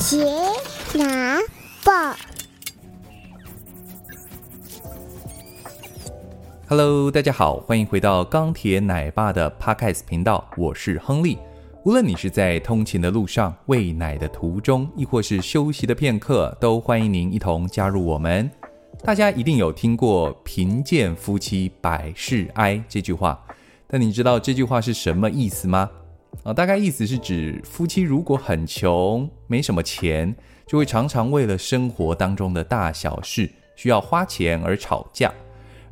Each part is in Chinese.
杰拿报，Hello，大家好，欢迎回到钢铁奶爸的 Podcast 频道，我是亨利。无论你是在通勤的路上、喂奶的途中，亦或是休息的片刻，都欢迎您一同加入我们。大家一定有听过“贫贱夫妻百事哀”这句话，但你知道这句话是什么意思吗？啊，大概意思是指夫妻如果很穷，没什么钱，就会常常为了生活当中的大小事需要花钱而吵架。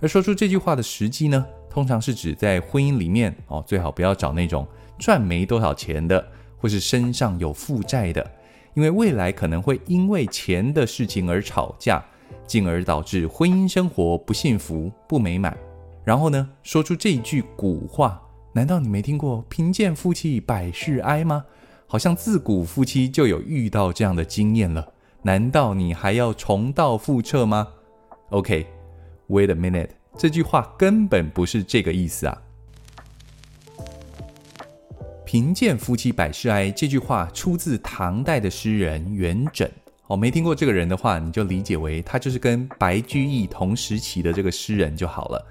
而说出这句话的时机呢，通常是指在婚姻里面哦，最好不要找那种赚没多少钱的，或是身上有负债的，因为未来可能会因为钱的事情而吵架，进而导致婚姻生活不幸福、不美满。然后呢，说出这句古话。难道你没听过“贫贱夫妻百事哀”吗？好像自古夫妻就有遇到这样的经验了。难道你还要重蹈覆辙吗？OK，wait a minute，这句话根本不是这个意思啊。“贫贱夫妻百事哀”这句话出自唐代的诗人元稹。哦，没听过这个人的话，你就理解为他就是跟白居易同时期的这个诗人就好了。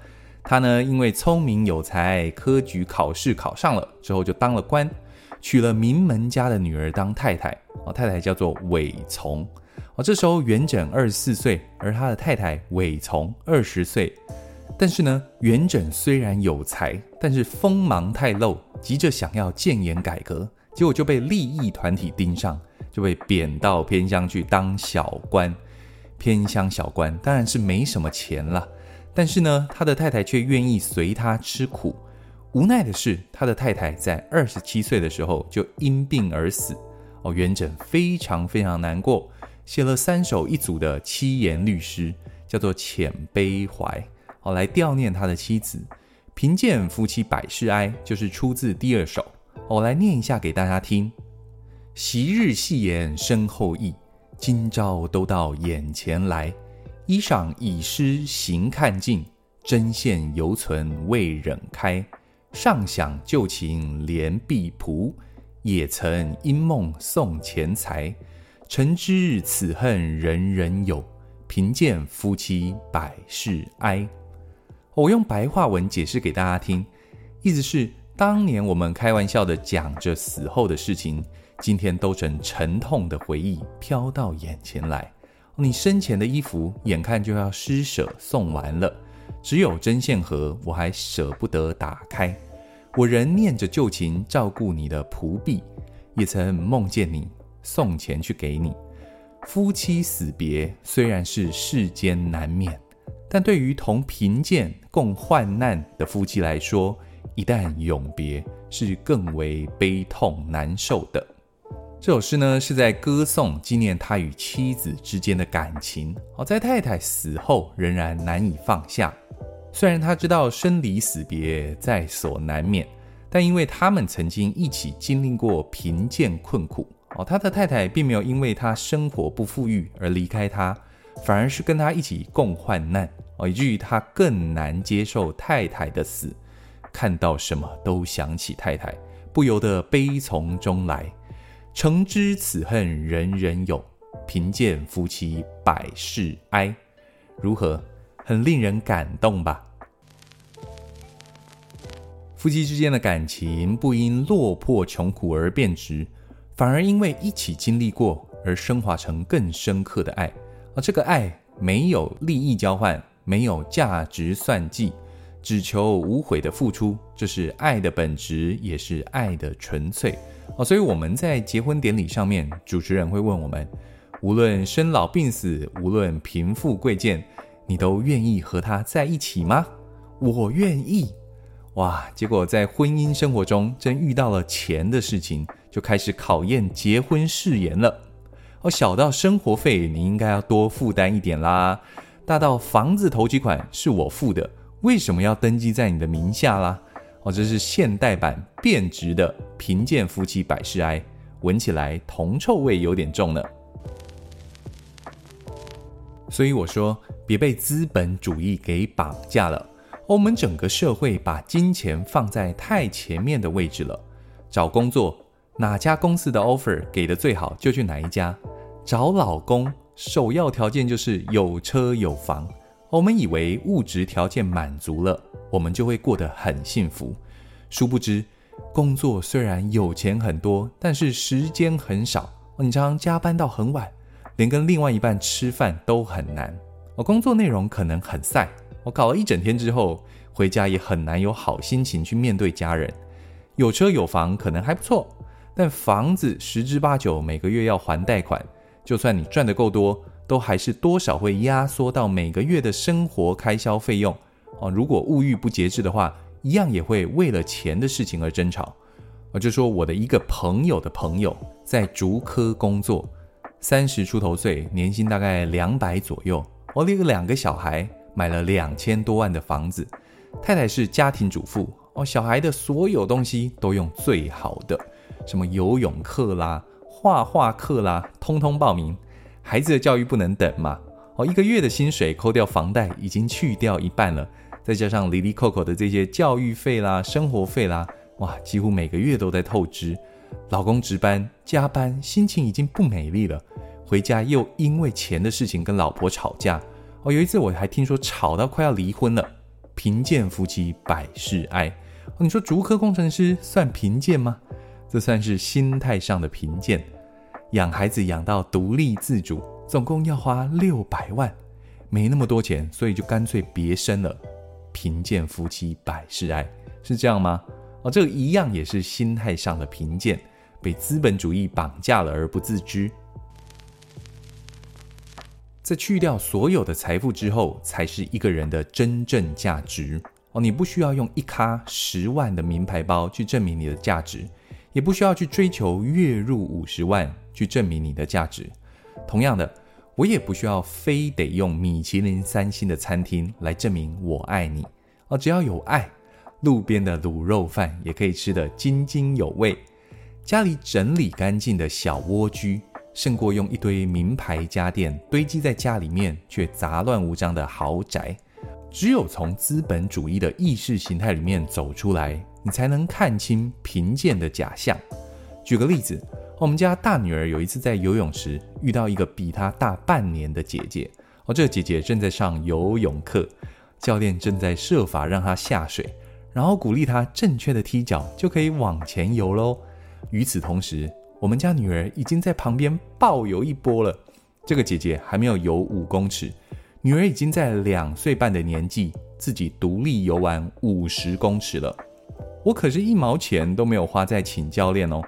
他呢，因为聪明有才，科举考试考上了之后就当了官，娶了名门家的女儿当太太。哦，太太叫做韦从。哦，这时候元稹二十四岁，而他的太太韦从二十岁。但是呢，元稹虽然有才，但是锋芒太露，急着想要建言改革，结果就被利益团体盯上，就被贬到偏乡去当小官。偏乡小官当然是没什么钱了。但是呢，他的太太却愿意随他吃苦。无奈的是，他的太太在二十七岁的时候就因病而死。哦，元稹非常非常难过，写了三首一组的七言律诗，叫做《遣悲怀》，哦，来悼念他的妻子。贫贱夫妻百事哀，就是出自第二首。我来念一下给大家听：昔日戏言身后意，今朝都到眼前来。衣裳已湿行看尽，针线犹存未忍开。尚想旧情怜婢仆，也曾因梦送钱财。诚知此恨人人有，贫贱夫妻百事哀。我用白话文解释给大家听，意思是当年我们开玩笑的讲着死后的事情，今天都成沉痛的回忆飘到眼前来。你生前的衣服眼看就要施舍送完了，只有针线盒我还舍不得打开。我仍念着旧情照顾你的仆婢，也曾梦见你送钱去给你。夫妻死别虽然是世间难免，但对于同贫贱共患难的夫妻来说，一旦永别是更为悲痛难受的。这首诗呢，是在歌颂纪念他与妻子之间的感情。好，在太太死后仍然难以放下。虽然他知道生离死别在所难免，但因为他们曾经一起经历过贫贱困苦，哦，他的太太并没有因为他生活不富裕而离开他，反而是跟他一起共患难，哦，以至于他更难接受太太的死。看到什么都想起太太，不由得悲从中来。诚知此恨人人有，贫贱夫妻百事哀。如何？很令人感动吧？夫妻之间的感情不因落魄穷苦而变质，反而因为一起经历过而升华成更深刻的爱。而这个爱没有利益交换，没有价值算计，只求无悔的付出，这是爱的本质，也是爱的纯粹。哦，所以我们在结婚典礼上面，主持人会问我们：无论生老病死，无论贫富贵贱，你都愿意和他在一起吗？我愿意。哇！结果在婚姻生活中，真遇到了钱的事情，就开始考验结婚誓言了。哦，小到生活费，你应该要多负担一点啦；大到房子头期款是我付的，为什么要登记在你的名下啦？哦，这是现代版变质的贫贱夫妻百事哀，闻起来铜臭味有点重呢。所以我说，别被资本主义给绑架了。我们整个社会把金钱放在太前面的位置了。找工作，哪家公司的 offer 给的最好，就去哪一家。找老公首要条件就是有车有房。我们以为物质条件满足了，我们就会过得很幸福。殊不知，工作虽然有钱很多，但是时间很少。你常常加班到很晚，连跟另外一半吃饭都很难。我工作内容可能很晒，我搞了一整天之后，回家也很难有好心情去面对家人。有车有房可能还不错，但房子十之八九每个月要还贷款，就算你赚得够多，都还是多少会压缩到每个月的生活开销费用。哦，如果物欲不节制的话，一样也会为了钱的事情而争吵。我就说我的一个朋友的朋友在竹科工作，三十出头岁，年薪大概两百左右。我有两个小孩，买了两千多万的房子，太太是家庭主妇。哦，小孩的所有东西都用最好的，什么游泳课啦、画画课啦，通通报名。孩子的教育不能等嘛。哦，一个月的薪水扣掉房贷，已经去掉一半了，再加上哩哩扣扣的这些教育费啦、生活费啦，哇，几乎每个月都在透支。老公值班加班，心情已经不美丽了，回家又因为钱的事情跟老婆吵架。哦，有一次我还听说吵到快要离婚了。贫贱夫妻百事哀。哦你说竹科工程师算贫贱吗？这算是心态上的贫贱。养孩子养到独立自主，总共要花六百万，没那么多钱，所以就干脆别生了。贫贱夫妻百事哀，是这样吗？哦，这个一样也是心态上的贫贱，被资本主义绑架了而不自知。在去掉所有的财富之后，才是一个人的真正价值。哦，你不需要用一卡十万的名牌包去证明你的价值，也不需要去追求月入五十万去证明你的价值。同样的，我也不需要非得用米其林三星的餐厅来证明我爱你。哦，只要有爱，路边的卤肉饭也可以吃得津津有味。家里整理干净的小蜗居，胜过用一堆名牌家电堆积在家里面却杂乱无章的豪宅。只有从资本主义的意识形态里面走出来，你才能看清贫贱的假象。举个例子，我们家大女儿有一次在游泳池遇到一个比她大半年的姐姐，哦，这个姐姐正在上游泳课，教练正在设法让她下水，然后鼓励她正确的踢脚就可以往前游喽。与此同时，我们家女儿已经在旁边暴游一波了，这个姐姐还没有游五公尺。女儿已经在两岁半的年纪，自己独立游完五十公尺了。我可是一毛钱都没有花在请教练哦，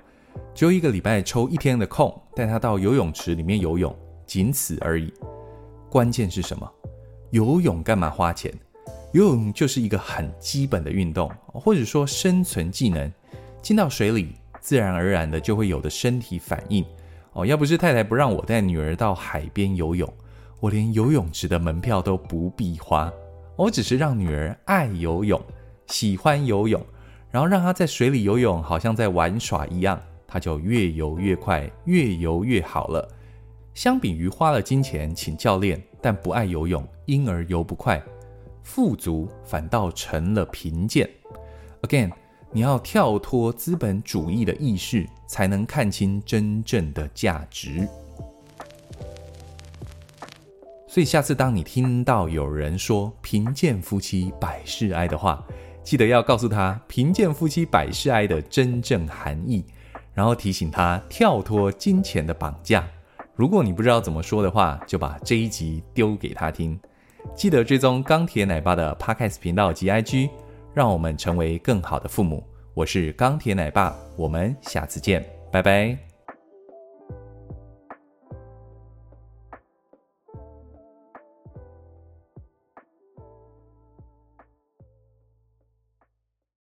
只有一个礼拜抽一天的空，带她到游泳池里面游泳，仅此而已。关键是什么？游泳干嘛花钱？游泳就是一个很基本的运动，或者说生存技能。进到水里，自然而然的就会有的身体反应。哦，要不是太太不让我带女儿到海边游泳。我连游泳池的门票都不必花，我只是让女儿爱游泳，喜欢游泳，然后让她在水里游泳，好像在玩耍一样，他就越游越快，越游越好了。相比于花了金钱请教练，但不爱游泳，因而游不快，富足反倒成了贫贱。Again，你要跳脱资本主义的意识，才能看清真正的价值。所以下次当你听到有人说“贫贱夫妻百事哀”的话，记得要告诉他“贫贱夫妻百事哀”的真正含义，然后提醒他跳脱金钱的绑架。如果你不知道怎么说的话，就把这一集丢给他听。记得追踪钢铁奶爸的 Podcast 频道及 IG，让我们成为更好的父母。我是钢铁奶爸，我们下次见，拜拜。